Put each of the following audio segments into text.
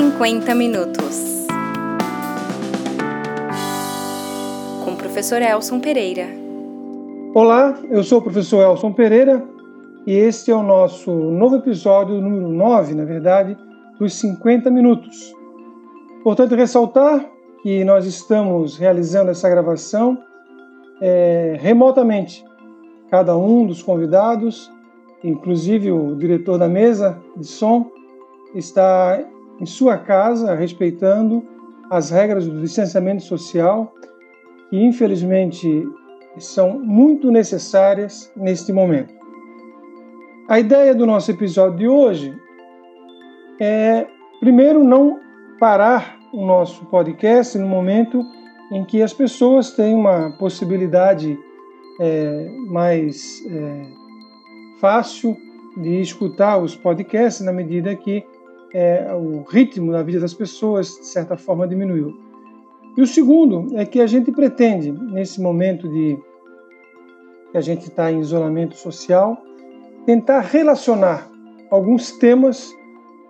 50 minutos. Com o professor Elson Pereira. Olá, eu sou o professor Elson Pereira e este é o nosso novo episódio, número 9, na verdade, dos 50 minutos. Importante ressaltar que nós estamos realizando essa gravação é, remotamente. Cada um dos convidados, inclusive o diretor da mesa de som, está em sua casa respeitando as regras do distanciamento social, que infelizmente são muito necessárias neste momento. A ideia do nosso episódio de hoje é, primeiro, não parar o nosso podcast no momento em que as pessoas têm uma possibilidade é, mais é, fácil de escutar os podcasts na medida que é, o ritmo da vida das pessoas, de certa forma, diminuiu. E o segundo é que a gente pretende, nesse momento de que a gente está em isolamento social, tentar relacionar alguns temas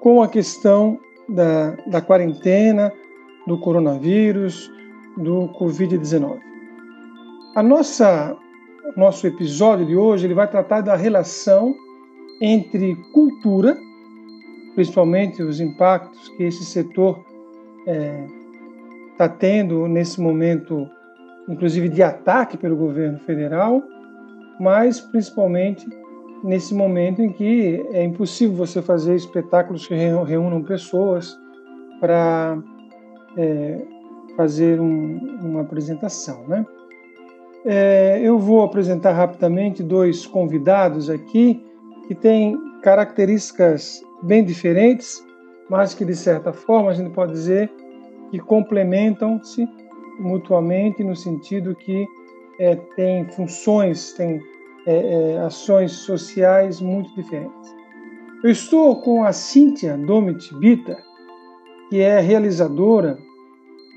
com a questão da, da quarentena, do coronavírus, do Covid-19. A nossa nosso episódio de hoje ele vai tratar da relação entre cultura, principalmente os impactos que esse setor está é, tá tendo nesse momento, inclusive de ataque pelo governo federal, mas principalmente nesse momento em que é impossível você fazer espetáculos que reúnam pessoas para é, fazer um, uma apresentação, né? É, eu vou apresentar rapidamente dois convidados aqui que têm características bem diferentes, mas que de certa forma a gente pode dizer que complementam-se mutuamente no sentido que é, têm funções, têm é, é, ações sociais muito diferentes. Eu estou com a Cíntia Domit Bita, que é realizadora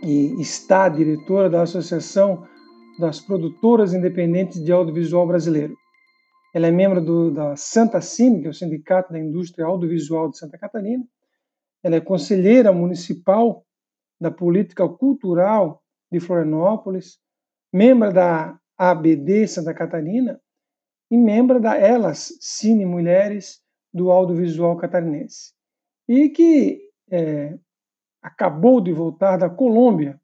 e está diretora da Associação das Produtoras Independentes de Audiovisual Brasileiro. Ela é membro do, da Santa Cine, que é o Sindicato da Indústria Audiovisual de Santa Catarina. Ela é conselheira municipal da Política Cultural de Florianópolis, membro da ABD Santa Catarina e membro da Elas Cine Mulheres do Audiovisual Catarinense. E que é, acabou de voltar da Colômbia,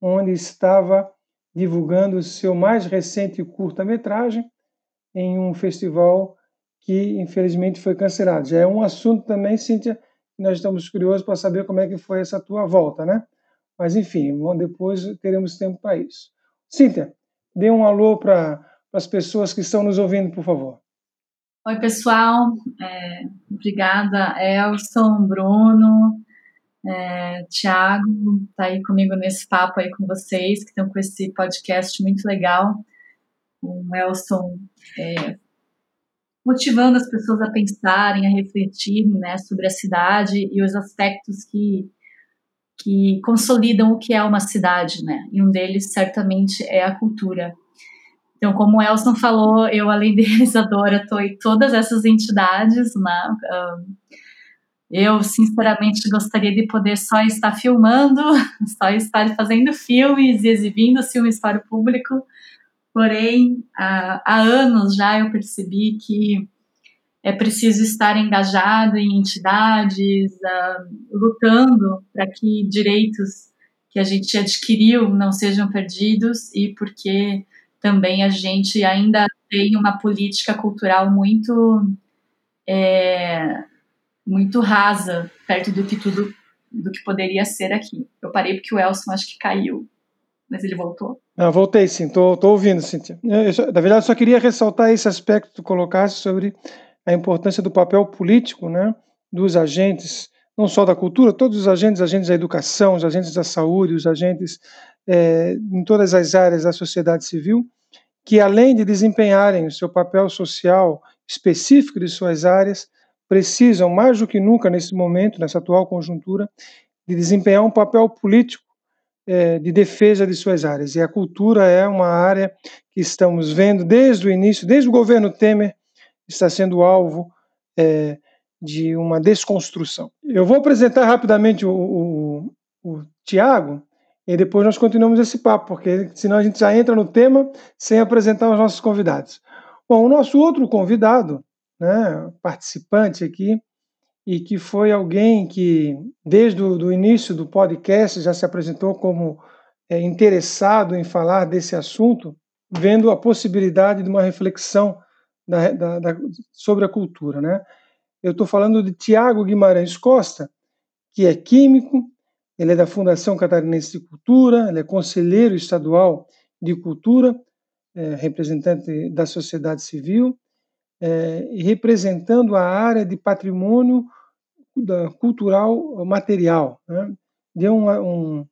onde estava divulgando seu mais recente curta-metragem em um festival que infelizmente foi cancelado. Já é um assunto também, Cíntia, que nós estamos curiosos para saber como é que foi essa tua volta, né? Mas enfim, depois teremos tempo para isso. Cíntia, dê um alô para as pessoas que estão nos ouvindo, por favor. Oi, pessoal. É, obrigada, Elson, Bruno, é, Tiago, tá aí comigo nesse papo aí com vocês, que estão com esse podcast muito legal. O Elson é, motivando as pessoas a pensarem, a refletirem né, sobre a cidade e os aspectos que, que consolidam o que é uma cidade, né? E um deles, certamente, é a cultura. Então, como o Elson falou, eu, além de realizadora, estou em todas essas entidades, né? Eu, sinceramente, gostaria de poder só estar filmando, só estar fazendo filmes e exibindo filmes para o público, porém, há, anos já eu percebi que é preciso estar engajado em entidades, lutando para que direitos que a gente adquiriu não sejam perdidos e porque também a gente ainda tem uma política cultural muito é, muito rasa perto do que tudo do que poderia ser aqui. Eu parei porque o Elson acho que caiu, mas ele voltou. Ah, voltei sim, estou ouvindo, Cintia. Na verdade, só queria ressaltar esse aspecto que tu colocaste sobre a importância do papel político, né, dos agentes, não só da cultura, todos os agentes, agentes da educação, os agentes da saúde, os agentes é, em todas as áreas da sociedade civil, que além de desempenharem o seu papel social específico de suas áreas, precisam mais do que nunca nesse momento, nessa atual conjuntura, de desempenhar um papel político é, de defesa de suas áreas. E a cultura é uma área que estamos vendo desde o início, desde o governo Temer, está sendo alvo é, de uma desconstrução. Eu vou apresentar rapidamente o, o, o Tiago e depois nós continuamos esse papo, porque senão a gente já entra no tema sem apresentar os nossos convidados. Bom, o nosso outro convidado, né, participante aqui, e que foi alguém que, desde o início do podcast, já se apresentou como é, interessado em falar desse assunto, vendo a possibilidade de uma reflexão da, da, da, sobre a cultura. Né? Eu estou falando de Tiago Guimarães Costa, que é químico, ele é da Fundação Catarinense de Cultura, ele é conselheiro estadual de cultura, é, representante da sociedade civil, é, representando a área de patrimônio da, cultural material. Né? Dê um, um,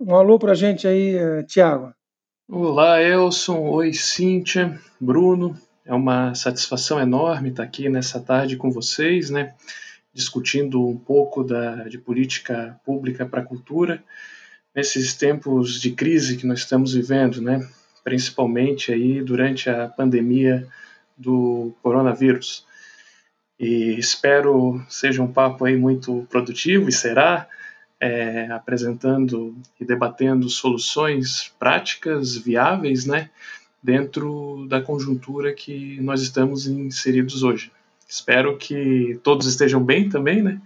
um alô para a gente aí, é, Tiago. Olá, Elson. Oi, Cíntia, Bruno. É uma satisfação enorme estar aqui nessa tarde com vocês, né? discutindo um pouco da, de política pública para a cultura nesses tempos de crise que nós estamos vivendo, né? principalmente aí durante a pandemia do coronavírus. E espero seja um papo aí muito produtivo e será é, apresentando e debatendo soluções práticas viáveis, né, dentro da conjuntura que nós estamos inseridos hoje. Espero que todos estejam bem também, né?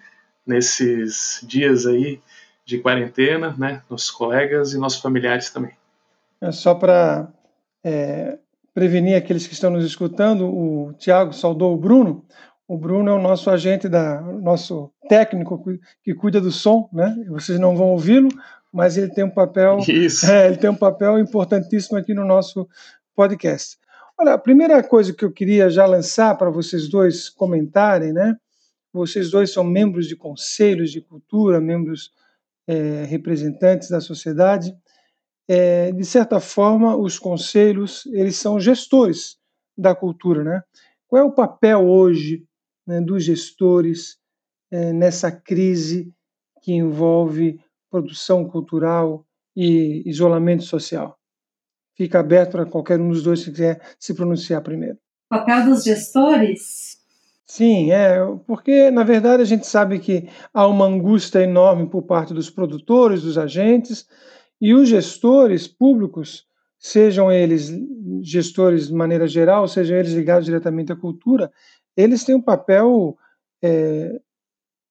Nesses dias aí de quarentena, né? Nossos colegas e nossos familiares também. É só para é, prevenir aqueles que estão nos escutando, o Tiago saudou o Bruno. O Bruno é o nosso agente, da, nosso técnico que cuida do som, né? Vocês não vão ouvi-lo, mas ele tem um papel, é, ele tem um papel importantíssimo aqui no nosso podcast. Olha, a primeira coisa que eu queria já lançar para vocês dois comentarem, né? Vocês dois são membros de conselhos de cultura, membros é, representantes da sociedade. É, de certa forma, os conselhos eles são gestores da cultura, né? Qual é o papel hoje né, dos gestores é, nessa crise que envolve produção cultural e isolamento social? fica aberto para qualquer um dos dois que quiser se pronunciar primeiro. O papel dos gestores? Sim, é, porque na verdade a gente sabe que há uma angústia enorme por parte dos produtores, dos agentes, e os gestores públicos, sejam eles gestores de maneira geral, sejam eles ligados diretamente à cultura, eles têm um papel é,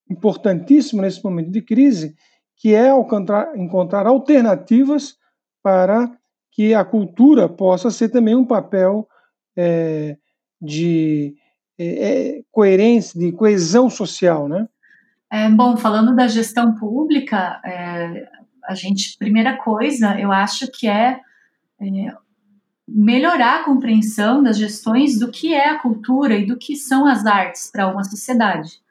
importantíssimo nesse momento de crise, que é encontrar, alternativas para que a cultura possa ser também um papel é, de é, é, coerência, de coesão social, né? É, bom, falando da gestão pública, é, a gente, primeira coisa, eu acho que é, é, melhorar a compreensão das gestões do que é a cultura e do que são as artes para uma sociedade.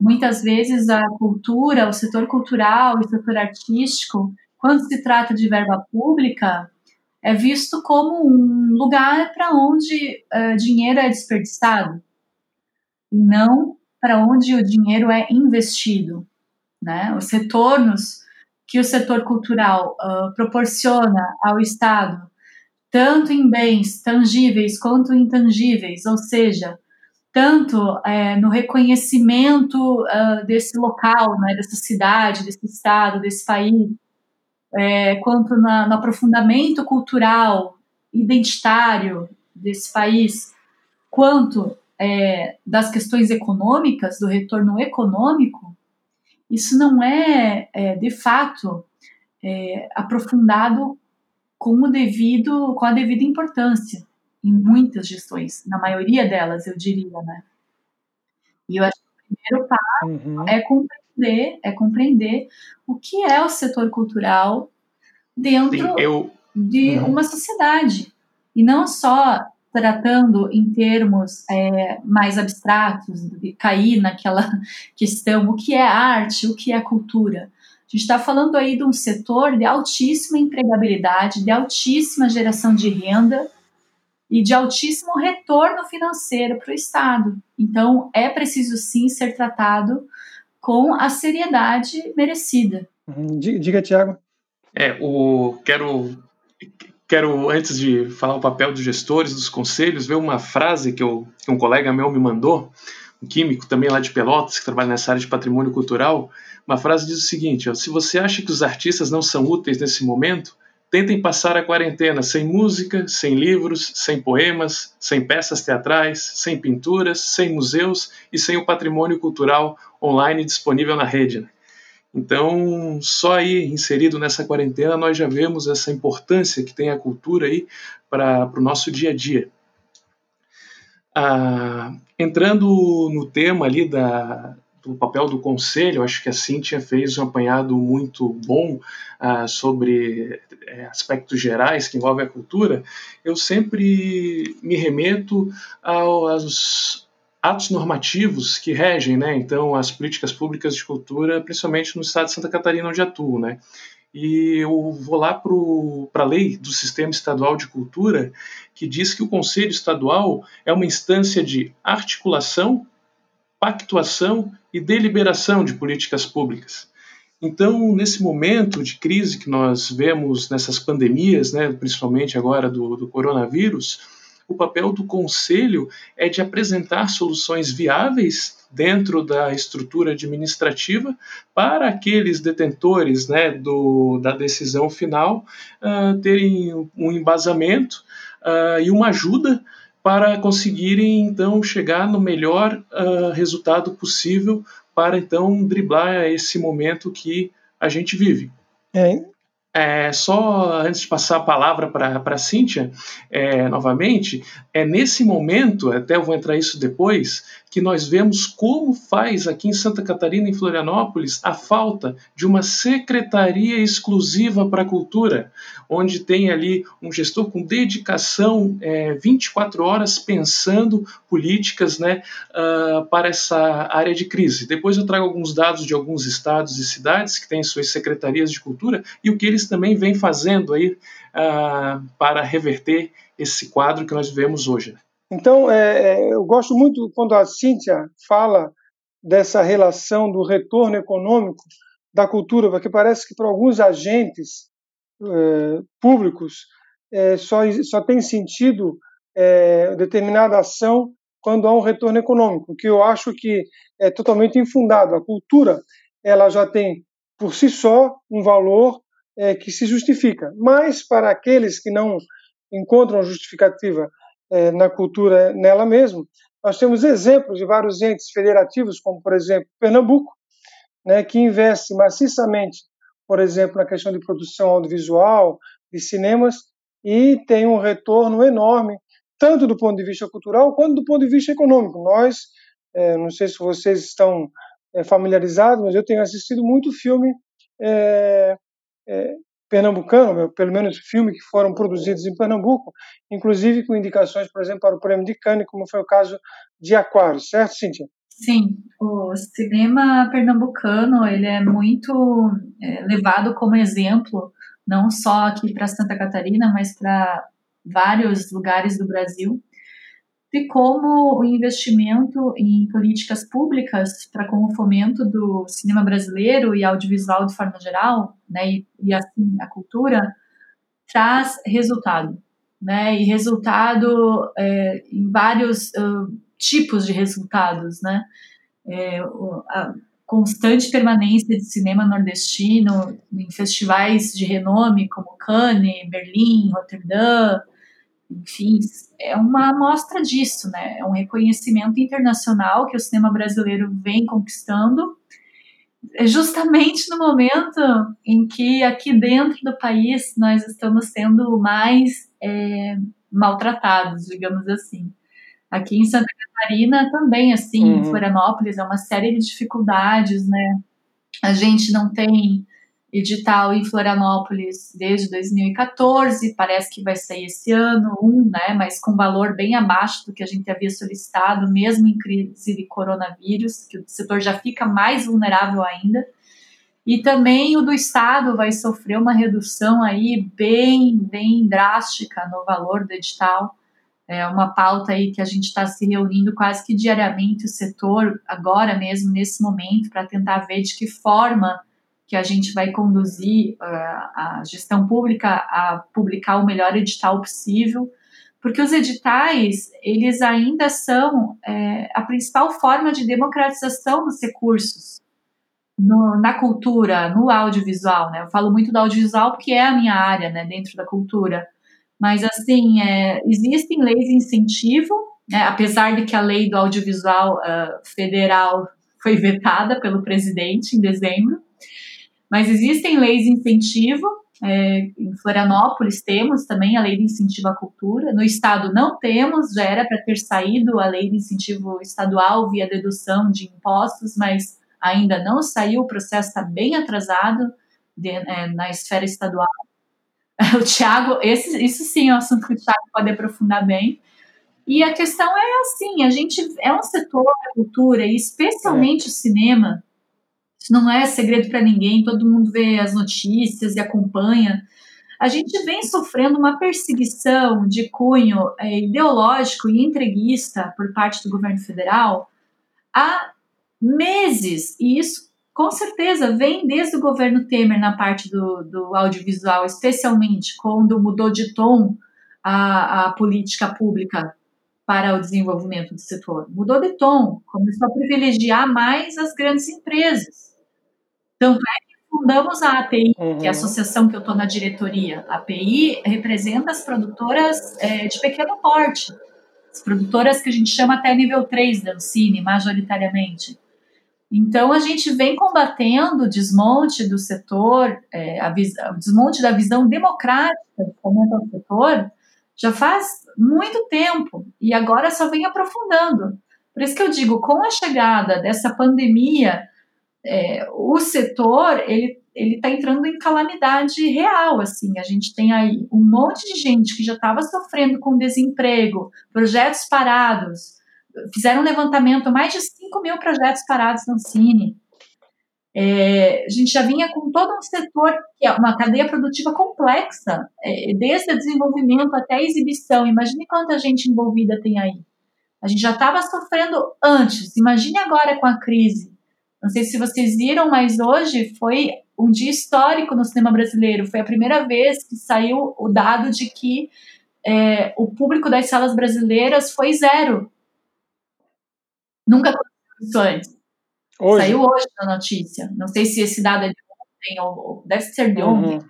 Muitas vezes a cultura, o setor cultural o setor artístico, quando se trata de verba pública, é visto como um lugar para onde uh, dinheiro é desperdiçado e não para onde o dinheiro é investido. Né? Os retornos que o setor cultural uh, proporciona ao Estado, tanto em bens tangíveis quanto intangíveis, ou seja, tanto é, no reconhecimento uh, desse local, né, dessa cidade, desse estado, desse país, é, quanto na, no aprofundamento cultural, identitário desse país, quanto é, das questões econômicas, do retorno econômico, isso não é, é de fato é, aprofundado com o devido, com a devida importância em muitas gestões, na maioria delas, eu diria, né? E eu acho que o primeiro passo uhum. é compreender é compreender o que é o setor cultural dentro Sim, eu... de uhum. uma sociedade. E não só tratando em termos é, mais abstratos, de cair naquela questão, o que é arte, o que é cultura. A gente está falando aí de um setor de altíssima empregabilidade, de altíssima geração de renda e de altíssimo retorno financeiro para o Estado. Então, é preciso sim ser tratado com a seriedade merecida. Uhum. Diga, Tiago. É, o quero quero antes de falar o papel dos gestores, dos conselhos, ver uma frase que, eu, que um colega meu me mandou, um químico também lá de Pelotas, que trabalha nessa área de patrimônio cultural, uma frase diz o seguinte: ó, se você acha que os artistas não são úteis nesse momento, tentem passar a quarentena sem música, sem livros, sem poemas, sem peças teatrais, sem pinturas, sem museus e sem o patrimônio cultural online disponível na rede. Então, só aí inserido nessa quarentena, nós já vemos essa importância que tem a cultura aí para o nosso dia a dia. Ah, entrando no tema ali da, do papel do conselho, acho que a Cíntia fez um apanhado muito bom ah, sobre é, aspectos gerais que envolvem a cultura. Eu sempre me remeto aos atos normativos que regem, né, então, as políticas públicas de cultura, principalmente no estado de Santa Catarina, onde atuo, né. E eu vou lá para a lei do Sistema Estadual de Cultura, que diz que o Conselho Estadual é uma instância de articulação, pactuação e deliberação de políticas públicas. Então, nesse momento de crise que nós vemos nessas pandemias, né, principalmente agora do, do coronavírus, o papel do conselho é de apresentar soluções viáveis dentro da estrutura administrativa para aqueles detentores né, do, da decisão final uh, terem um embasamento uh, e uma ajuda para conseguirem então chegar no melhor uh, resultado possível para então driblar esse momento que a gente vive. É, é, só antes de passar a palavra para a Cíntia, é, novamente, é nesse momento, até eu vou entrar isso depois, que nós vemos como faz aqui em Santa Catarina, em Florianópolis, a falta de uma secretaria exclusiva para a cultura, onde tem ali um gestor com dedicação é, 24 horas pensando políticas né, uh, para essa área de crise. Depois eu trago alguns dados de alguns estados e cidades que têm suas secretarias de cultura e o que eles também vêm fazendo aí uh, para reverter esse quadro que nós vemos hoje. Né? Então, é, é, eu gosto muito quando a Cíntia fala dessa relação do retorno econômico da cultura, porque parece que para alguns agentes é, públicos é, só, só tem sentido é, determinada ação quando há um retorno econômico, que eu acho que é totalmente infundado. A cultura ela já tem por si só um valor é, que se justifica, mas para aqueles que não encontram justificativa é, na cultura nela mesma. Nós temos exemplos de vários entes federativos, como, por exemplo, Pernambuco, né, que investe maciçamente, por exemplo, na questão de produção audiovisual, de cinemas, e tem um retorno enorme, tanto do ponto de vista cultural quanto do ponto de vista econômico. Nós, é, não sei se vocês estão é, familiarizados, mas eu tenho assistido muito filme é, é pernambucano, pelo menos filmes que foram produzidos em Pernambuco, inclusive com indicações, por exemplo, para o Prêmio de Cannes, como foi o caso de Aquário, certo, Cíntia? Sim, o cinema pernambucano ele é muito é, levado como exemplo, não só aqui para Santa Catarina, mas para vários lugares do Brasil de como o investimento em políticas públicas para com o fomento do cinema brasileiro e audiovisual de forma geral, né, e, e assim a cultura traz resultado, né, e resultado é, em vários uh, tipos de resultados, né, é, a constante permanência de cinema nordestino em festivais de renome como Cannes, Berlim, Roterdã, enfim, é uma amostra disso, né? É um reconhecimento internacional que o cinema brasileiro vem conquistando, é justamente no momento em que aqui dentro do país nós estamos sendo mais é, maltratados, digamos assim. Aqui em Santa Catarina também, assim, uhum. em Florianópolis, é uma série de dificuldades, né? A gente não tem edital em Florianópolis desde 2014, parece que vai sair esse ano, um, né, mas com valor bem abaixo do que a gente havia solicitado, mesmo em crise de coronavírus, que o setor já fica mais vulnerável ainda. E também o do Estado vai sofrer uma redução aí bem, bem drástica no valor do edital. É uma pauta aí que a gente está se reunindo quase que diariamente, o setor, agora mesmo, nesse momento, para tentar ver de que forma que a gente vai conduzir uh, a gestão pública a publicar o melhor edital possível, porque os editais eles ainda são é, a principal forma de democratização dos recursos no, na cultura, no audiovisual, né? Eu falo muito do audiovisual porque é a minha área, né, dentro da cultura. Mas assim, é, existem leis de incentivo, né, apesar de que a lei do audiovisual uh, federal foi vetada pelo presidente em dezembro, mas existem leis de incentivo é, em Florianópolis temos também a lei de incentivo à cultura. No estado não temos, já era para ter saído a lei de incentivo estadual via dedução de impostos, mas ainda não saiu. O processo está bem atrasado de, é, na esfera estadual. O Tiago, isso sim é um assunto que o Tiago pode aprofundar bem. E a questão é assim: a gente é um setor da cultura, e especialmente é. o cinema, isso não é segredo para ninguém, todo mundo vê as notícias e acompanha. A gente vem sofrendo uma perseguição de cunho é, ideológico e entreguista por parte do governo federal há meses, e isso com certeza vem desde o governo Temer na parte do, do audiovisual, especialmente quando mudou de tom a, a política pública para o desenvolvimento do setor. Mudou de tom, começou a privilegiar mais as grandes empresas. Tanto é que fundamos a API, uhum. que é a uhum. associação que eu estou na diretoria. A API representa as produtoras é, de pequeno porte, as produtoras que a gente chama até nível 3 da Cine, majoritariamente. Então, a gente vem combatendo o desmonte do setor, é, a o desmonte da visão democrática do fomento ao setor, já faz muito tempo, e agora só vem aprofundando. Por isso que eu digo, com a chegada dessa pandemia, é, o setor ele ele está entrando em calamidade real, assim, a gente tem aí um monte de gente que já estava sofrendo com desemprego, projetos parados, fizeram um levantamento, mais de 5 mil projetos parados no Cine, é, a gente já vinha com todo um setor, que é uma cadeia produtiva complexa, é, desde o desenvolvimento até a exibição, imagine quanta gente envolvida tem aí, a gente já estava sofrendo antes, imagine agora com a crise, não sei se vocês viram, mas hoje foi um dia histórico no cinema brasileiro. Foi a primeira vez que saiu o dado de que é, o público das salas brasileiras foi zero. Nunca aconteceu isso antes. Hoje. Saiu hoje na notícia. Não sei se esse dado é de ontem ou deve ser de ontem. Uhum.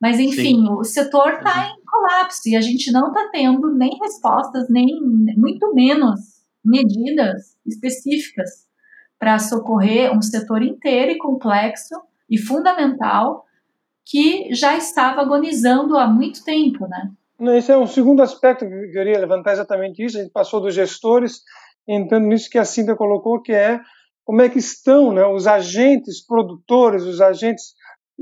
Mas, enfim, Sim. o setor está uhum. em colapso e a gente não está tendo nem respostas, nem muito menos medidas específicas para socorrer um setor inteiro e complexo e fundamental que já estava agonizando há muito tempo, né? Esse é um segundo aspecto que eu queria levantar exatamente isso. A gente passou dos gestores, entrando nisso que a Cinta colocou, que é como é que estão né, os agentes produtores, os agentes,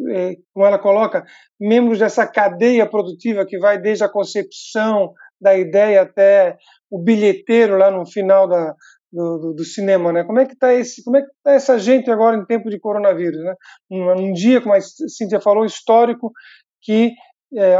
eh, como ela coloca, membros dessa cadeia produtiva que vai desde a concepção da ideia até o bilheteiro lá no final da, do, do, do, cinema, né? Como é que está esse, como é que tá essa gente agora em tempo de coronavírus, né? Um, um dia, como a Cíntia falou, histórico, que é,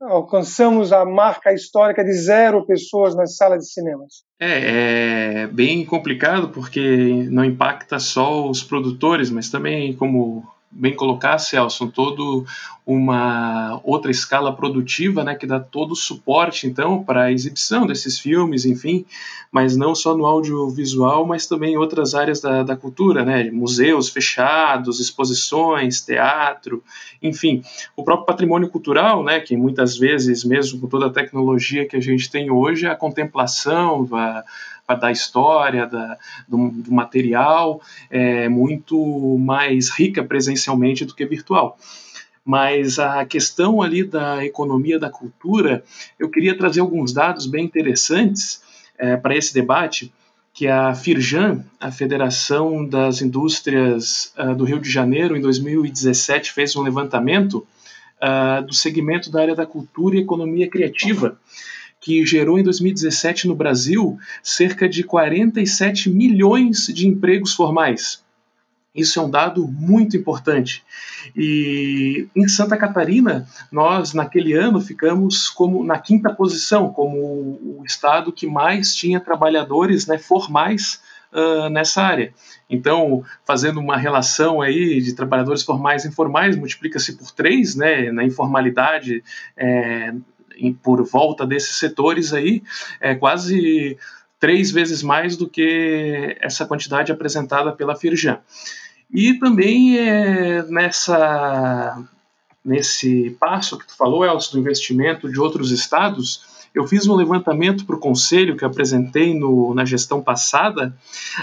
alcançamos a marca histórica de zero pessoas nas salas de cinemas. É, é bem complicado porque não impacta só os produtores, mas também como bem colocar, Celso, todo uma outra escala produtiva, né, que dá todo o suporte, então, para a exibição desses filmes, enfim, mas não só no audiovisual, mas também em outras áreas da, da cultura, né, museus fechados, exposições, teatro, enfim, o próprio patrimônio cultural, né, que muitas vezes, mesmo com toda a tecnologia que a gente tem hoje, a contemplação, a, da história, da, do, do, material, é muito mais rica presencialmente do que virtual. Mas a questão ali da economia da cultura, eu queria trazer alguns dados bem interessantes é, para esse debate, que a Firjan, a Federação das Indústrias uh, do Rio de Janeiro, em 2017 fez um levantamento uh, do segmento da área da cultura e economia criativa que gerou em 2017 no Brasil cerca de 47 milhões de empregos formais. Isso é um dado muito importante. E em Santa Catarina, nós naquele ano ficamos como na quinta posição, como o estado que mais tinha trabalhadores né, formais uh, nessa área. Então, fazendo uma relação aí de trabalhadores formais e informais, multiplica-se por três, né, na informalidade, é, em, por volta desses setores aí é quase três vezes mais do que essa quantidade apresentada pela Firjan. E também é, nessa nesse passo que tu falou, Elcio, do investimento de outros estados, eu fiz um levantamento para o conselho que apresentei no, na gestão passada,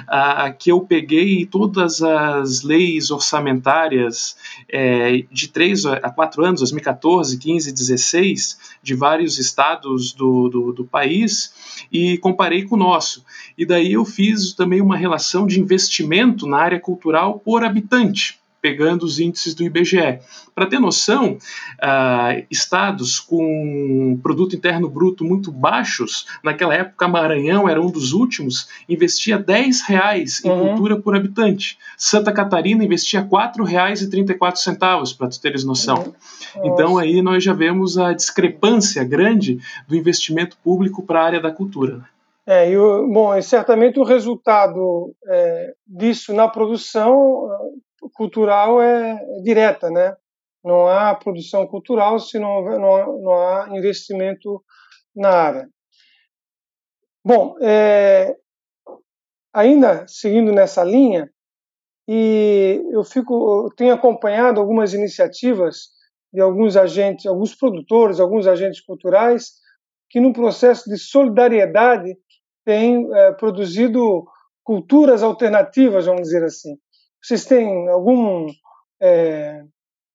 uh, que eu peguei todas as leis orçamentárias é, de três a quatro anos, 2014, 15, 16, de vários estados do, do, do país, e comparei com o nosso. E daí eu fiz também uma relação de investimento na área cultural por habitante pegando os índices do IBGE. Para ter noção, uh, estados com produto interno bruto muito baixos, naquela época Maranhão era um dos últimos, investia 10 reais em uhum. cultura por habitante. Santa Catarina investia R$ 4,34, para tu teres noção. Uhum. Então aí nós já vemos a discrepância grande do investimento público para a área da cultura. Né? É, e o, bom, certamente o resultado é, disso na produção cultural é, direta, né? Não há produção cultural se não, não, não há investimento na área. Bom, é, ainda seguindo nessa linha, e eu fico, eu tenho acompanhado algumas iniciativas de alguns agentes, alguns produtores, alguns agentes culturais que no processo de solidariedade têm é, produzido culturas alternativas, vamos dizer assim. Vocês têm algum é,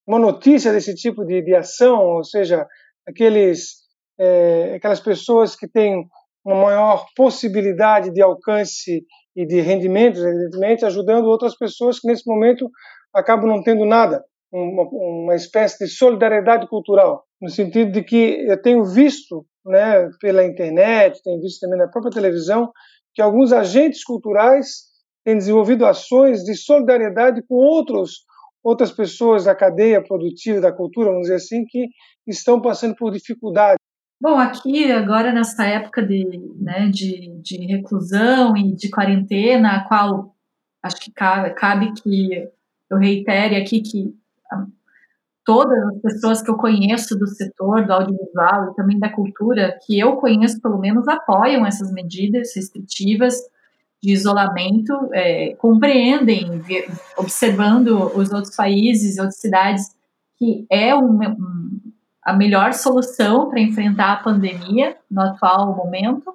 uma notícia desse tipo de, de ação, ou seja, aqueles é, aquelas pessoas que têm uma maior possibilidade de alcance e de rendimentos, evidentemente, ajudando outras pessoas que nesse momento acabam não tendo nada, uma, uma espécie de solidariedade cultural, no sentido de que eu tenho visto, né, pela internet, tenho visto também na própria televisão, que alguns agentes culturais tem desenvolvido ações de solidariedade com outros outras pessoas da cadeia produtiva da cultura, vamos dizer assim, que estão passando por dificuldade. Bom, aqui agora nessa época de, né, de, de reclusão e de quarentena, a qual acho que cabe, cabe que eu reitere aqui que ah, todas as pessoas que eu conheço do setor do audiovisual e também da cultura, que eu conheço pelo menos, apoiam essas medidas restritivas de isolamento é, compreendem, observando os outros países, outras cidades, que é um, um, a melhor solução para enfrentar a pandemia no atual momento.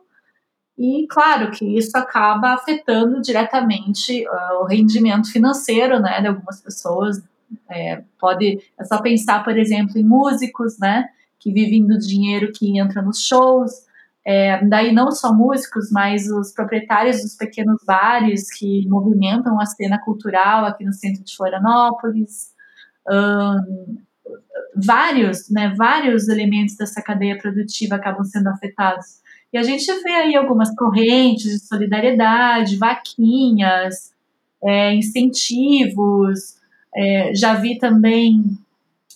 E claro que isso acaba afetando diretamente uh, o rendimento financeiro né, de algumas pessoas. É, pode, é só pensar, por exemplo, em músicos né, que vivem do dinheiro que entra nos shows, é, daí não só músicos, mas os proprietários dos pequenos bares que movimentam a cena cultural aqui no centro de Florianópolis, um, vários, né, vários elementos dessa cadeia produtiva acabam sendo afetados. E a gente vê aí algumas correntes de solidariedade, vaquinhas, é, incentivos, é, já vi também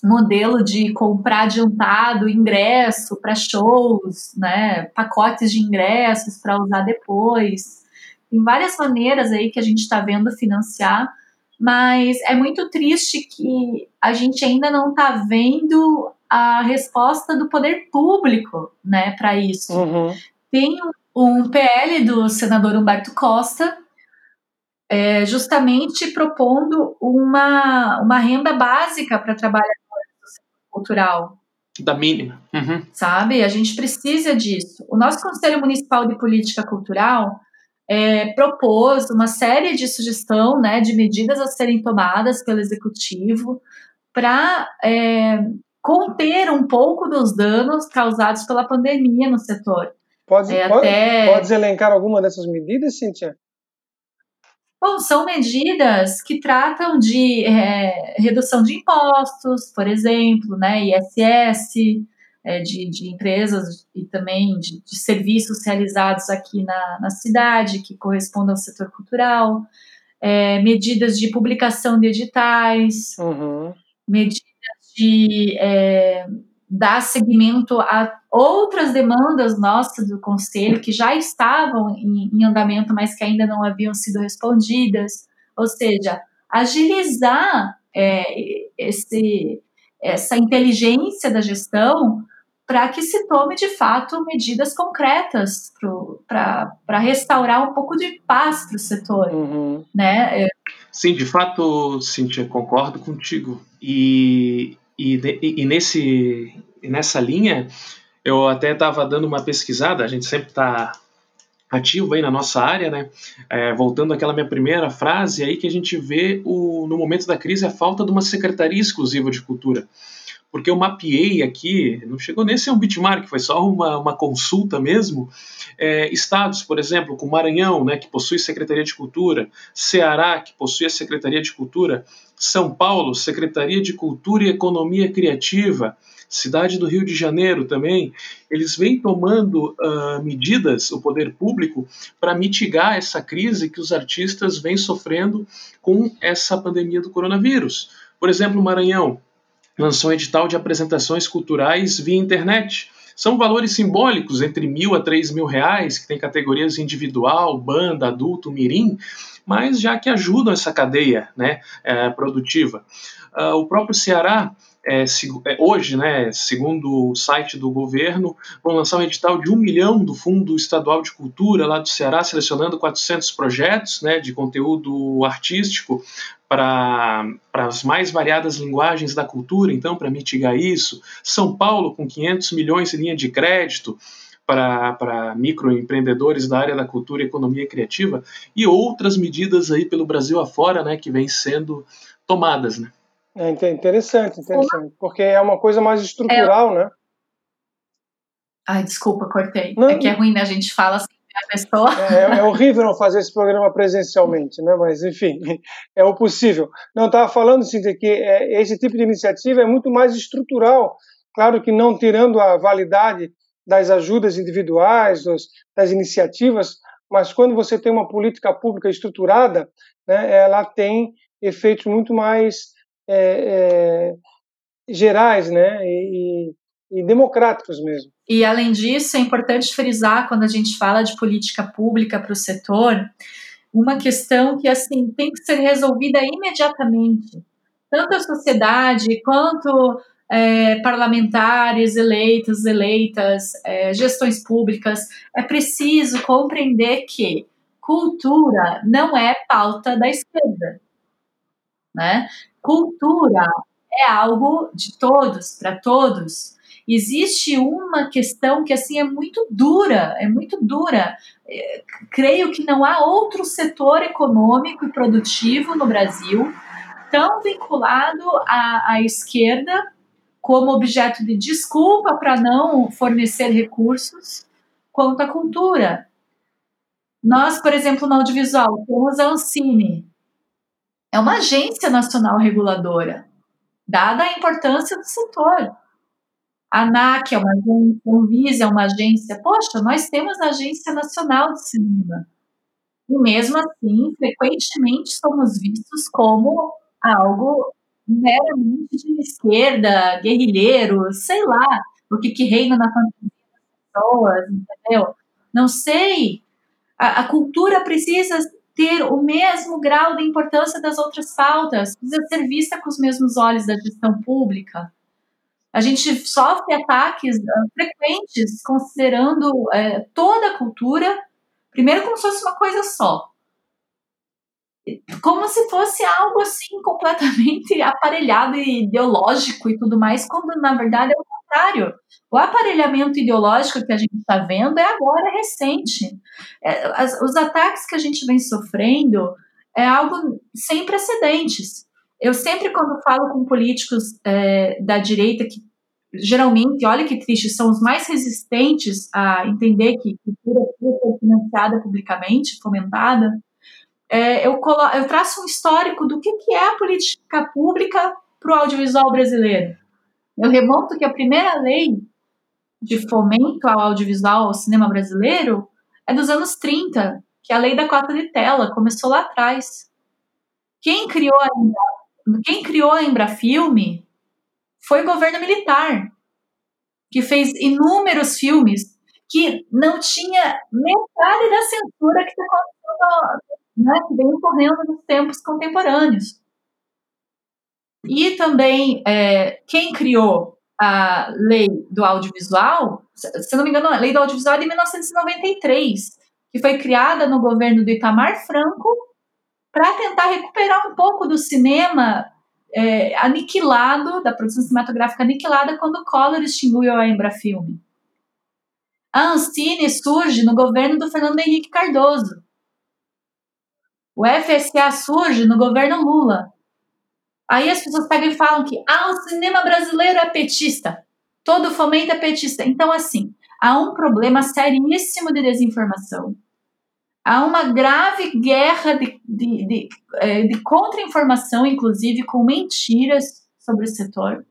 modelo de comprar adiantado ingresso para shows, né, pacotes de ingressos para usar depois. Tem várias maneiras aí que a gente está vendo financiar, mas é muito triste que a gente ainda não está vendo a resposta do poder público, né, para isso. Uhum. Tem um PL do senador Humberto Costa é, justamente propondo uma, uma renda básica para trabalhar cultural. Da mínima. Uhum. Sabe? A gente precisa disso. O nosso Conselho Municipal de Política Cultural é, propôs uma série de sugestão né, de medidas a serem tomadas pelo Executivo para é, conter um pouco dos danos causados pela pandemia no setor. Pode, é, pode, até... pode elencar alguma dessas medidas, Cíntia? Bom, são medidas que tratam de é, redução de impostos, por exemplo, né, ISS, é, de, de, empresas e também de, de, serviços realizados aqui na, na cidade, que correspondem ao setor cultural, é, medidas de publicação de editais, uhum. medidas de é, dar seguimento a outras demandas nossas do Conselho que já estavam em, em, andamento, mas que ainda não haviam sido respondidas, ou seja, agilizar é, esse, essa inteligência da gestão para que se tome de fato medidas concretas para restaurar um pouco de paz para o setor. Uhum. Né? É. Sim, de fato, Cintia, concordo contigo. E, e, e, nesse, nessa linha, eu até estava dando uma pesquisada, a gente sempre está ativo aí na nossa área, né? É, voltando àquela minha primeira frase aí que a gente vê o, no momento da crise a falta de uma secretaria exclusiva de cultura porque eu mapeei aqui, não chegou nem a ser um bitmark, foi só uma, uma consulta mesmo. É, estados, por exemplo, como Maranhão, né, que possui Secretaria de Cultura, Ceará, que possui a Secretaria de Cultura, São Paulo, Secretaria de Cultura e Economia Criativa, cidade do Rio de Janeiro também, eles vêm tomando uh, medidas, o poder público, para mitigar essa crise que os artistas vêm sofrendo com essa pandemia do coronavírus. Por exemplo, Maranhão, lançou um edital de apresentações culturais via internet. São valores simbólicos, entre mil a três mil reais, que tem categorias individual, banda, adulto, mirim, mas já que ajudam essa cadeia né, é, produtiva. Uh, o próprio Ceará é, é, hoje, né, segundo o site do governo, vão lançar um edital de um milhão do Fundo Estadual de Cultura lá do Ceará, selecionando 400 projetos né, de conteúdo artístico para as mais variadas linguagens da cultura, então, para mitigar isso. São Paulo, com 500 milhões em linha de crédito para microempreendedores da área da cultura e economia criativa, e outras medidas aí pelo Brasil afora, né, que vêm sendo tomadas, né. É interessante, interessante, porque é uma coisa mais estrutural, é... né? Ai, desculpa, cortei. Não, é que é ruim, né? A gente fala assim, pessoa. É, é, horrível não fazer esse programa presencialmente, né? Mas, enfim, é o possível. Não, estava falando, Cíntia, que é, esse tipo de iniciativa é muito mais estrutural. Claro que não tirando a validade das ajudas individuais, das iniciativas, mas quando você tem uma política pública estruturada, né, ela tem efeitos muito mais é, é, gerais, né? E, e, democráticos mesmo. E além disso, é importante frisar quando a gente fala de política pública para o setor, uma questão que assim tem que ser resolvida imediatamente. Tanto a sociedade quanto é, parlamentares eleitos, eleitas, é, gestões públicas, é preciso compreender que cultura não é pauta da esquerda. Né? Cultura é algo de todos, para todos. Existe uma questão que assim é muito dura, é muito dura. É, creio que não há outro setor econômico e produtivo no Brasil tão vinculado à, à esquerda como objeto de desculpa para não fornecer recursos quanto a cultura. Nós, por exemplo, no audiovisual, temos a Ancine, é uma agência nacional reguladora, dada a importância do setor. A ANAC é uma agência, a Anvisa é uma agência. Poxa, nós temos a Agência Nacional de Cinema. E mesmo assim, frequentemente somos vistos como algo meramente de esquerda, guerrilheiro, sei lá, o que, que reina na fantasia das pessoas, entendeu? Não sei. A, a cultura precisa ter o mesmo grau de importância das outras pautas, precisa ser vista com os mesmos olhos da gestão pública. A gente sofre ataques uh, frequentes considerando uh, toda a cultura, primeiro como se fosse uma coisa só. Como se fosse algo assim completamente aparelhado e ideológico e tudo mais, quando na verdade é o contrário. O aparelhamento ideológico que a gente está vendo é agora é recente. É, as, os ataques que a gente vem sofrendo é algo sem precedentes. Eu sempre, quando falo com políticos é, da direita, que geralmente, olha que triste, são os mais resistentes a entender que cultura precisa ser financiada publicamente, fomentada, é, eu, colo eu traço um histórico do que, que é a política pública para o audiovisual brasileiro. Eu remonto que a primeira lei de fomento ao audiovisual, ao cinema brasileiro, é dos anos 30, que é a lei da cota de tela, começou lá atrás. Quem criou a, quem criou a Embrafilme foi o governo militar, que fez inúmeros filmes que não tinha metade da censura que, tá né, que vem ocorrendo nos tempos contemporâneos. E também, é, quem criou a lei do audiovisual, se não me engano, a lei do audiovisual é de 1993, que foi criada no governo do Itamar Franco para tentar recuperar um pouco do cinema é, aniquilado, da produção cinematográfica aniquilada, quando o Collor extinguiu a Embrafilme. A Ancine surge no governo do Fernando Henrique Cardoso. O FSA surge no governo Lula. Aí as pessoas pegam e falam que ah, o cinema brasileiro é petista. Todo fomento é petista. Então, assim, há um problema seríssimo de desinformação. Há uma grave guerra de, de, de, é, de contra-informação, inclusive com mentiras sobre o setor.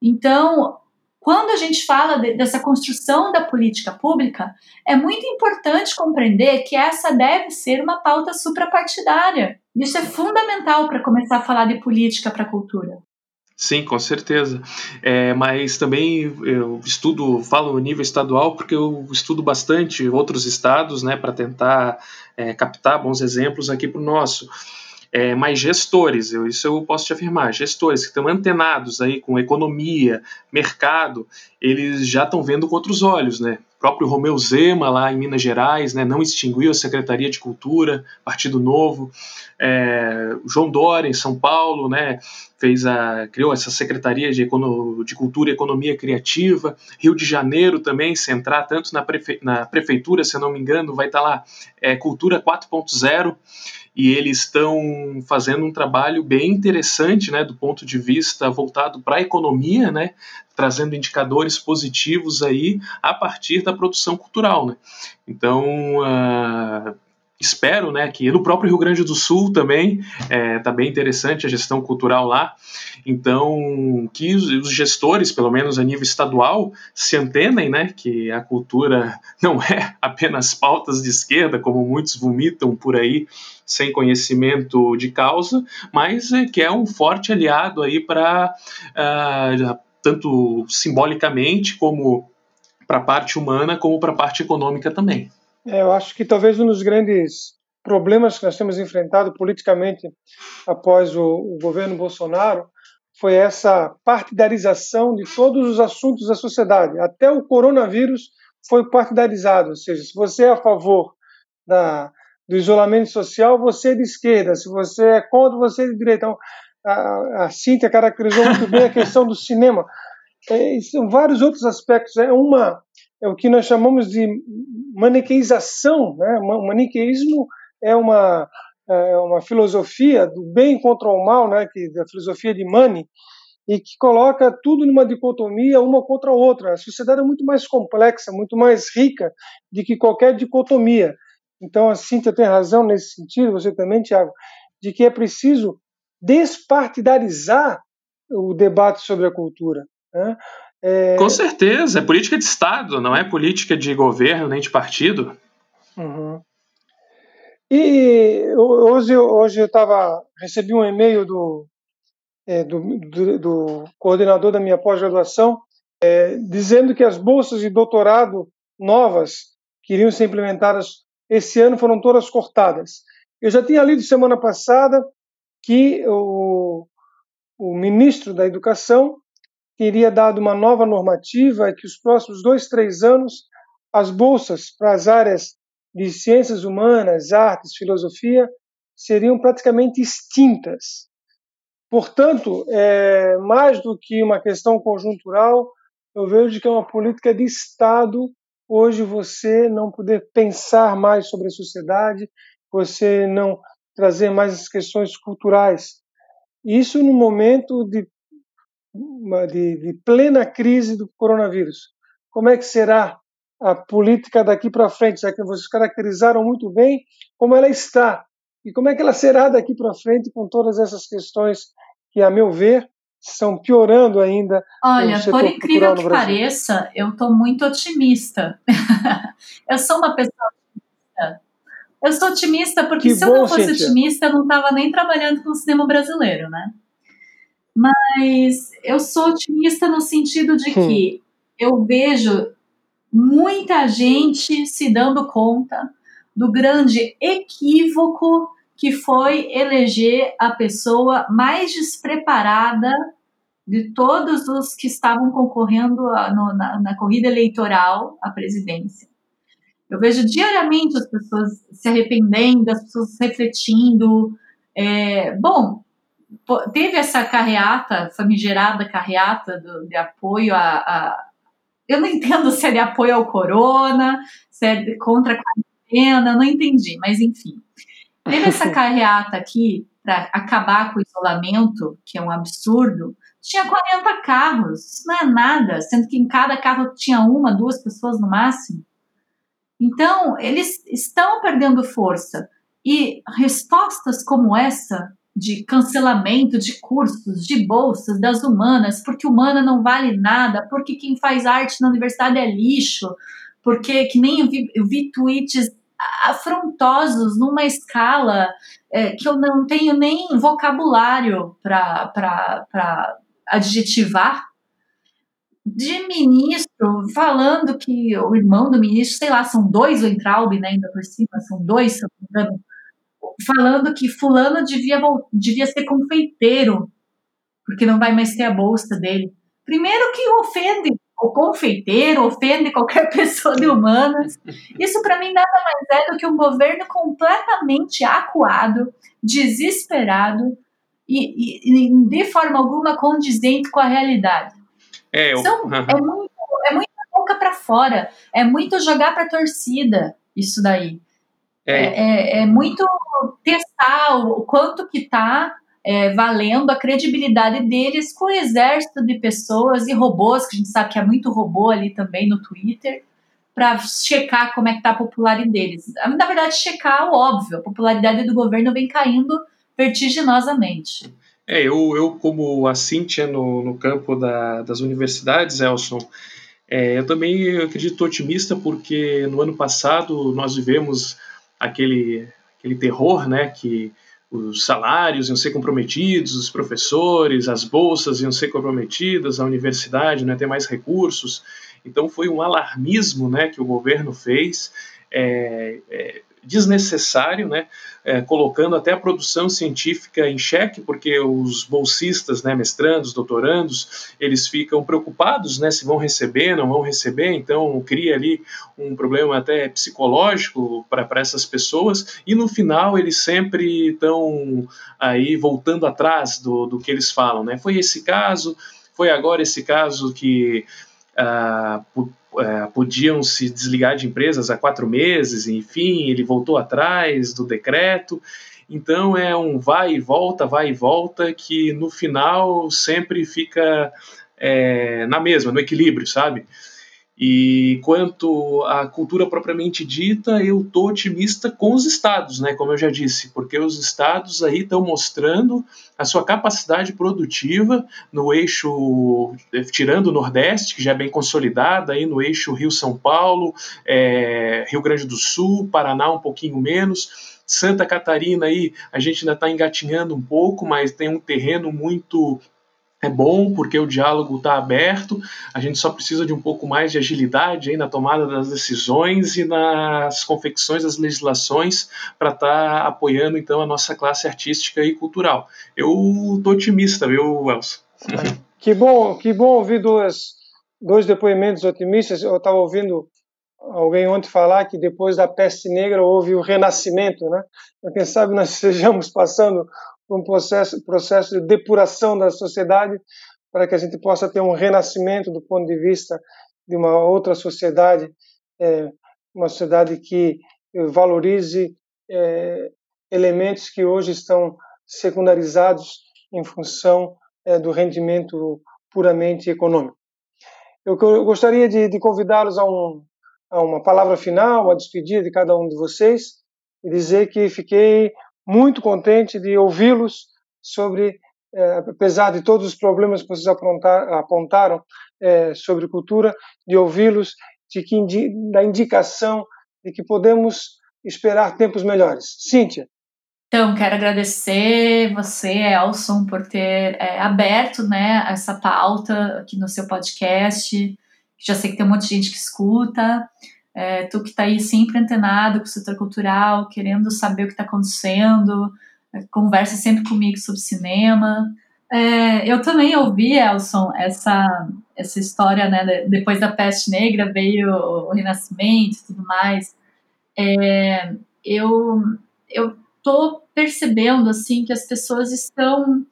Então, quando a gente fala de, dessa construção da política pública, é muito importante compreender que essa deve ser uma pauta suprapartidária. Isso é fundamental para começar a falar de política para a cultura. Sim, com certeza. É, mas também eu estudo, falo nível estadual, porque eu estudo bastante outros estados, né, para tentar é, captar bons exemplos aqui para o nosso é, mas gestores, eu, isso eu posso te afirmar, gestores que estão antenados aí com economia, mercado, eles já estão vendo com outros olhos, né? O próprio Romeu Zema, lá em Minas Gerais, né, não extinguiu a Secretaria de Cultura, Partido Novo. É, João Dória, em São Paulo, né, fez a, criou essa Secretaria de, Econo, de Cultura e Economia Criativa. Rio de Janeiro também, se entrar tanto na, prefe, na Prefeitura, se não me engano, vai estar lá é, Cultura 4.0 e eles estão fazendo um trabalho bem interessante, né, do ponto de vista voltado para a economia, né, trazendo indicadores positivos aí a partir da produção cultural, né. Então, uh, espero, né, que no próprio Rio Grande do Sul também está é, tá bem interessante a gestão cultural lá. Então, que os, gestores, pelo menos a nível estadual, se antenem, né, que a cultura não é apenas pautas de esquerda, como muitos vomitam por aí sem conhecimento de causa, mas é, que é um forte aliado aí para uh, tanto simbolicamente como para a parte humana, como para a parte econômica também. É, eu acho que talvez um dos grandes problemas que nós temos enfrentado politicamente após o, o governo Bolsonaro foi essa partidarização de todos os assuntos da sociedade. Até o coronavírus foi partidarizado, ou seja, se você é a favor da, do isolamento social, você é de esquerda, se você é contra, você é de direita. Então, a, a Cíntia caracterizou muito bem a questão do cinema. É, são vários outros aspectos. É uma é o que nós chamamos de maniqueização. Né? O maniqueísmo é uma, é uma filosofia do bem contra o mal, né? que, da filosofia de Mani, e que coloca tudo numa dicotomia, uma contra a outra. A sociedade é muito mais complexa, muito mais rica do que qualquer dicotomia. Então, a Cíntia tem razão nesse sentido, você também, Tiago, de que é preciso despartidarizar o debate sobre a cultura. Né? É... Com certeza, é política de Estado, não é política de governo nem de partido. Uhum. E hoje, hoje eu tava, recebi um e-mail do, é, do, do, do, coordenador da minha pós-graduação é, dizendo que as bolsas de doutorado novas que iriam ser implementadas esse ano foram todas cortadas. Eu já tinha lido semana passada que o, o ministro da Educação teria dado uma nova normativa que os próximos dois, três anos as bolsas para as áreas de ciências humanas, artes, filosofia seriam praticamente extintas. Portanto, é, mais do que uma questão conjuntural, eu vejo que é uma política de Estado hoje você não poder pensar mais sobre a sociedade, você não trazer mais as questões culturais. Isso no momento de, de, de plena crise do coronavírus. Como é que será a política daqui para frente, já que vocês caracterizaram muito bem como ela está e como é que ela será daqui para frente com todas essas questões que, a meu ver, estão piorando ainda. Olha, por incrível que pareça, eu estou muito otimista. eu sou uma pessoa otimista. Eu sou otimista porque que se bom, eu não fosse Cíntia. otimista, eu não estava nem trabalhando com o cinema brasileiro, né? Mas eu sou otimista no sentido de hum. que eu vejo muita gente se dando conta do grande equívoco que foi eleger a pessoa mais despreparada de todos os que estavam concorrendo a, no, na, na corrida eleitoral à presidência. Eu vejo diariamente as pessoas se arrependendo, as pessoas refletindo. É, bom, teve essa carreata, famigerada carreata do, de apoio a, a, Eu não entendo se é de apoio ao corona, se é de, contra a quarentena, não entendi, mas enfim. Teve essa carreata aqui para acabar com o isolamento, que é um absurdo, tinha 40 carros, isso não é nada, sendo que em cada carro tinha uma, duas pessoas no máximo. Então, eles estão perdendo força. E respostas como essa, de cancelamento de cursos, de bolsas, das humanas, porque humana não vale nada, porque quem faz arte na universidade é lixo, porque que nem eu vi, eu vi tweets afrontosos numa escala é, que eu não tenho nem vocabulário para adjetivar, de ministro falando que o irmão do ministro, sei lá, são dois o né, ainda por cima, são dois, me engano, falando que fulano devia, devia ser confeiteiro, porque não vai mais ter a bolsa dele. Primeiro que ofende o confeiteiro, ofende qualquer pessoa de humanas. Isso para mim nada mais é do que um governo completamente acuado, desesperado e, e de forma alguma condizente com a realidade. É, eu... São, é, muito, é muita boca para fora, é muito jogar para torcida isso daí. É. é. É, é, muito testar o, quanto que está é, valendo a credibilidade deles com o exército de pessoas e robôs, que a gente sabe que é muito robô ali também no Twitter, para checar como é que está a popularidade deles. Na verdade, checar o óbvio, a popularidade do governo vem caindo vertiginosamente. É, eu, eu como a Cíntia no, no campo da, das universidades, Elson, é, eu também acredito otimista porque no ano passado nós vivemos aquele, aquele terror, né, que os salários iam ser comprometidos, os professores, as bolsas iam ser comprometidas, a universidade não ia ter mais recursos. Então foi um alarmismo né, que o governo fez. É, é, desnecessário, né, é, colocando até a produção científica em xeque, porque os bolsistas, né, mestrandos, doutorandos, eles ficam preocupados né, se vão receber, não vão receber, então cria ali um problema até psicológico para essas pessoas, e no final eles sempre estão aí voltando atrás do, do que eles falam. Né? Foi esse caso, foi agora esse caso que é, podiam se desligar de empresas há quatro meses, enfim, ele voltou atrás do decreto. Então é um vai e volta, vai e volta, que no final sempre fica é, na mesma, no equilíbrio, sabe? E quanto à cultura propriamente dita, eu tô otimista com os estados, né, como eu já disse, porque os estados aí estão mostrando a sua capacidade produtiva no eixo, tirando o Nordeste, que já é bem consolidada, aí no eixo Rio-São Paulo, é, Rio Grande do Sul, Paraná um pouquinho menos, Santa Catarina aí a gente ainda está engatinhando um pouco, mas tem um terreno muito é bom porque o diálogo está aberto, a gente só precisa de um pouco mais de agilidade aí na tomada das decisões e nas confecções das legislações para estar tá apoiando então a nossa classe artística e cultural. Eu estou otimista, viu, Elson? Que bom, que bom ouvir dois, dois depoimentos otimistas. Eu estava ouvindo alguém ontem falar que depois da peste negra houve o renascimento, né? Quem sabe nós estejamos passando um processo, processo de depuração da sociedade para que a gente possa ter um renascimento do ponto de vista de uma outra sociedade, é, uma sociedade que valorize é, elementos que hoje estão secundarizados em função é, do rendimento puramente econômico. Eu, eu gostaria de, de convidá-los a, um, a uma palavra final, a despedida de cada um de vocês e dizer que fiquei muito contente de ouvi-los sobre, é, apesar de todos os problemas que vocês apontaram é, sobre cultura, de ouvi-los de que da indicação de que podemos esperar tempos melhores. Cíntia. Então, quero agradecer você, Elson, por ter é, aberto né, essa pauta aqui no seu podcast. Já sei que tem um monte de gente que escuta. É, tu que está aí sempre antenado com o setor cultural, querendo saber o que está acontecendo, é, conversa sempre comigo sobre cinema. É, eu também ouvi, Elson, essa, essa história, né? Depois da peste negra veio o renascimento e tudo mais. É, eu eu tô percebendo assim que as pessoas estão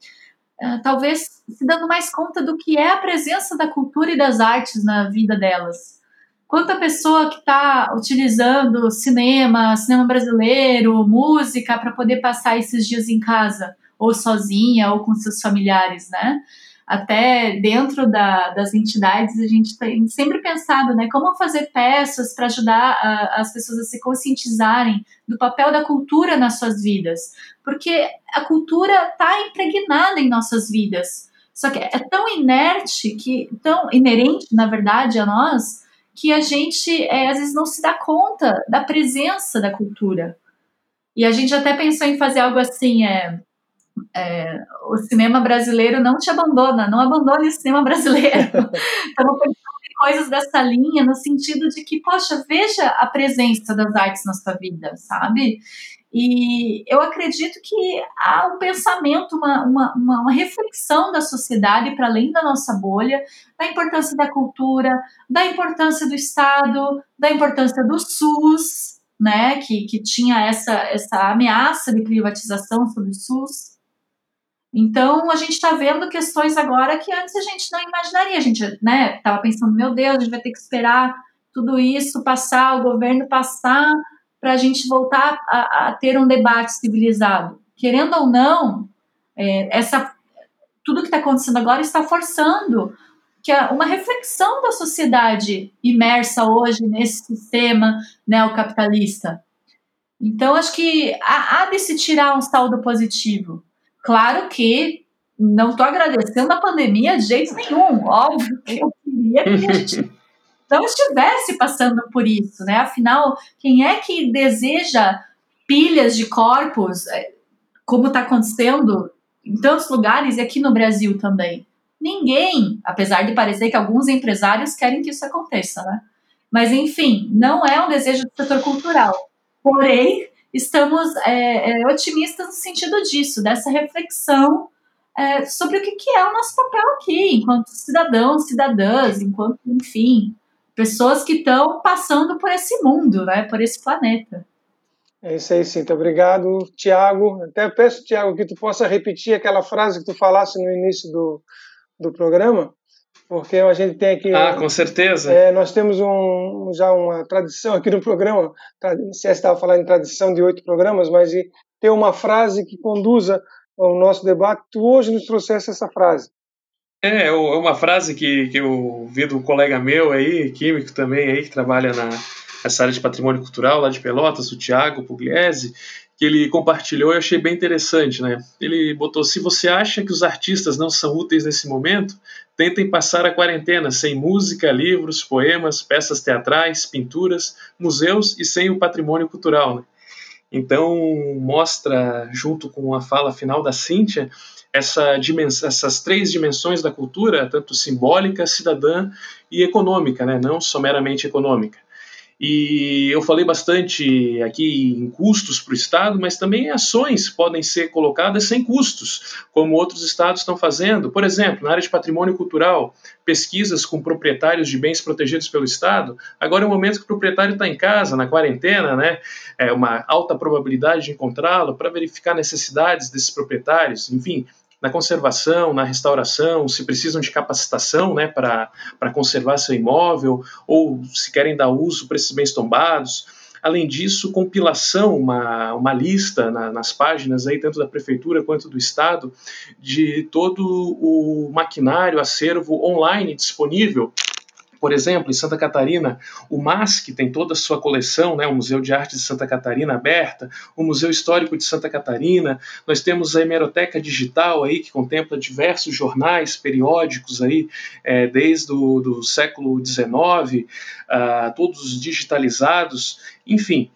é, talvez se dando mais conta do que é a presença da cultura e das artes na vida delas. Quanta pessoa que está utilizando cinema, cinema brasileiro, música para poder passar esses dias em casa ou sozinha ou com seus familiares, né? Até dentro da, das entidades a gente tem sempre pensado, né, como fazer peças para ajudar a, as pessoas a se conscientizarem do papel da cultura nas suas vidas, porque a cultura está impregnada em nossas vidas. Só que é tão inerte que tão inerente, na verdade, a nós, que a gente é, às vezes não se dá conta da presença da cultura. E a gente até pensou em fazer algo assim, é, é, o cinema brasileiro não te abandona, não abandone o cinema brasileiro. Estamos pensando em coisas dessa linha, no sentido de que, poxa, veja a presença das artes na sua vida, sabe? E eu acredito que há um pensamento, uma, uma, uma reflexão da sociedade para além da nossa bolha, da importância da cultura, da importância do Estado, da importância do SUS, né, que, que tinha essa, essa ameaça de privatização sobre o SUS. Então, a gente está vendo questões agora que antes a gente não imaginaria. A gente né, estava pensando, meu Deus, a gente vai ter que esperar tudo isso passar, o governo passar, para a gente voltar a, a, ter um debate civilizado. Querendo ou não, é, essa, tudo que está acontecendo agora está forçando que a, uma reflexão da sociedade imersa hoje nesse sistema neocapitalista. Então, acho que há, há de se tirar um saldo positivo Claro que não estou agradecendo a pandemia de jeito nenhum, óbvio que eu queria que a gente não estivesse passando por isso, né? Afinal, quem é que deseja pilhas de corpos, é, como está acontecendo em tantos lugares e aqui no Brasil também? Ninguém, apesar de parecer que alguns empresários querem que isso aconteça, né? Mas, enfim, não é um desejo do setor cultural. Porém, estamos é, é, otimistas no sentido disso, dessa reflexão é, sobre o que, que, é o nosso papel aqui, enquanto cidadãos, cidadãs, enquanto, enfim, pessoas que estão passando por esse mundo, né, por esse planeta. É isso aí, Cinta. Obrigado, Tiago. Até peço, Tiago, que tu possa repetir aquela frase que tu falasse no início do, do programa, porque a gente tem aqui. Ah, com certeza. É, nós temos um, já uma tradição aqui no programa, não sei se estava falando em tradição de oito programas, mas ter uma frase que conduza o nosso debate. Tu hoje nos trouxesse essa frase. É, é uma frase que, que eu vi do colega meu aí, químico também, aí, que trabalha na, nessa área de patrimônio cultural lá de Pelotas, o Tiago Pugliese, que ele compartilhou e eu achei bem interessante, né? Ele botou: se você acha que os artistas não são úteis nesse momento, tentem passar a quarentena sem música, livros, poemas, peças teatrais, pinturas, museus e sem o patrimônio cultural. Né? Então, mostra, junto com a fala final da Cíntia, essa essas três dimensões da cultura, tanto simbólica, cidadã e econômica, né? não só meramente econômica. E eu falei bastante aqui em custos para o Estado, mas também ações podem ser colocadas sem custos, como outros estados estão fazendo. Por exemplo, na área de patrimônio cultural, pesquisas com proprietários de bens protegidos pelo Estado. Agora é o momento que o proprietário está em casa, na quarentena, né? É uma alta probabilidade de encontrá-lo para verificar necessidades desses proprietários. Enfim, na conservação, na restauração, se precisam de capacitação né, para conservar seu imóvel, ou se querem dar uso para esses bens tombados. Além disso, compilação, uma, uma lista na, nas páginas, aí, tanto da Prefeitura quanto do Estado, de todo o maquinário, acervo online disponível por exemplo, em Santa Catarina, o MASC tem toda a sua coleção, né, o Museu de Arte de Santa Catarina aberta, o Museu Histórico de Santa Catarina, nós temos a hemeroteca digital aí que contempla diversos jornais, periódicos aí, é, desde o do século XIX, uh, todos digitalizados, enfim.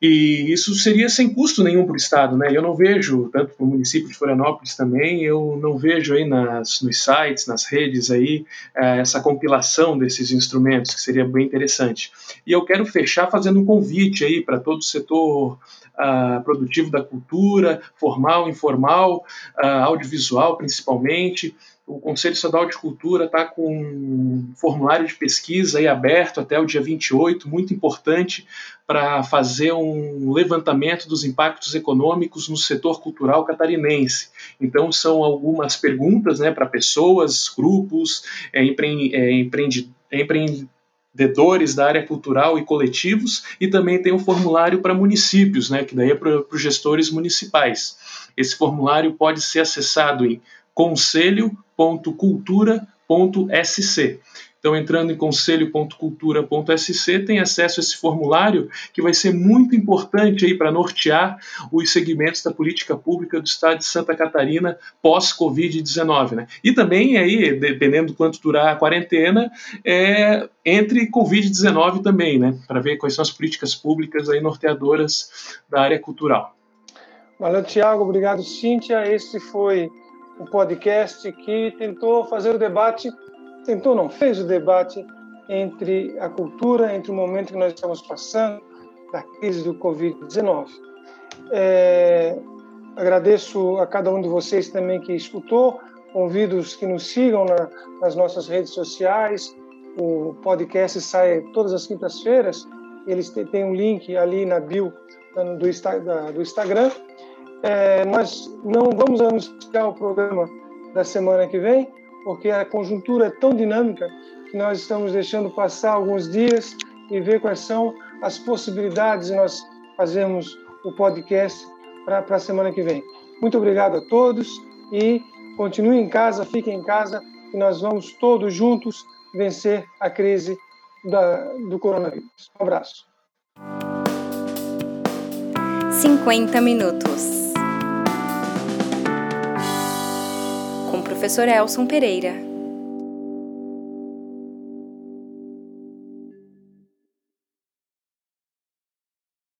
E isso seria sem custo nenhum para o Estado, né? Eu não vejo, tanto para o município de Florianópolis também, eu não vejo aí nas, nos sites, nas redes aí, é, essa compilação desses instrumentos, que seria bem interessante. E eu quero fechar fazendo um convite aí para todo o setor uh, produtivo da cultura, formal, informal, uh, audiovisual principalmente, o Conselho Estadual de Cultura está com um formulário de pesquisa aí aberto até o dia 28, muito importante, para fazer um levantamento dos impactos econômicos no setor cultural catarinense. Então, são algumas perguntas né, para pessoas, grupos, é, empre, é, é, empreendedores da área cultural e coletivos, e também tem um formulário para municípios, né, que daí é para os gestores municipais. Esse formulário pode ser acessado em conselho.cultura.sc. Então, entrando em conselho.cultura.sc, tem acesso a esse formulário que vai ser muito importante aí para nortear os segmentos da política pública do Estado de Santa Catarina pós-Covid-19. Né? E também aí, dependendo do quanto durar a quarentena, é, entre Covid-19 também, né? para ver quais são as políticas públicas aí norteadoras da área cultural. Valeu, Tiago. Obrigado, Cíntia. Esse foi um podcast que tentou fazer o debate, tentou não, fez o debate entre a cultura, entre o momento que nós estamos passando, da crise do Covid-19. É, agradeço a cada um de vocês também que escutou, convido os que nos sigam na, nas nossas redes sociais, o podcast sai todas as quintas-feiras, eles têm um link ali na bio do, do Instagram, é, nós não vamos anunciar o programa da semana que vem, porque a conjuntura é tão dinâmica que nós estamos deixando passar alguns dias e ver quais são as possibilidades de nós fazermos o podcast para a semana que vem. Muito obrigado a todos e continue em casa, fiquem em casa, e nós vamos todos juntos vencer a crise da, do coronavírus. Um abraço. 50 minutos. Professor Elson Pereira.